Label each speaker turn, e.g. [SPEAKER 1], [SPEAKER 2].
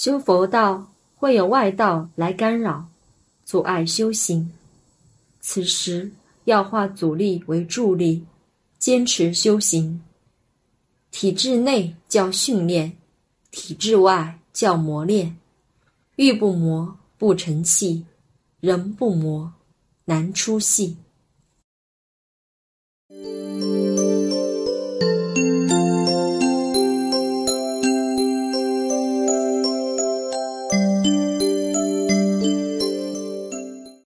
[SPEAKER 1] 修佛道会有外道来干扰阻碍修行。此时要化阻力为助力坚持修行。体制内叫训练体制外叫磨练。玉不磨不成器人不磨难出戏。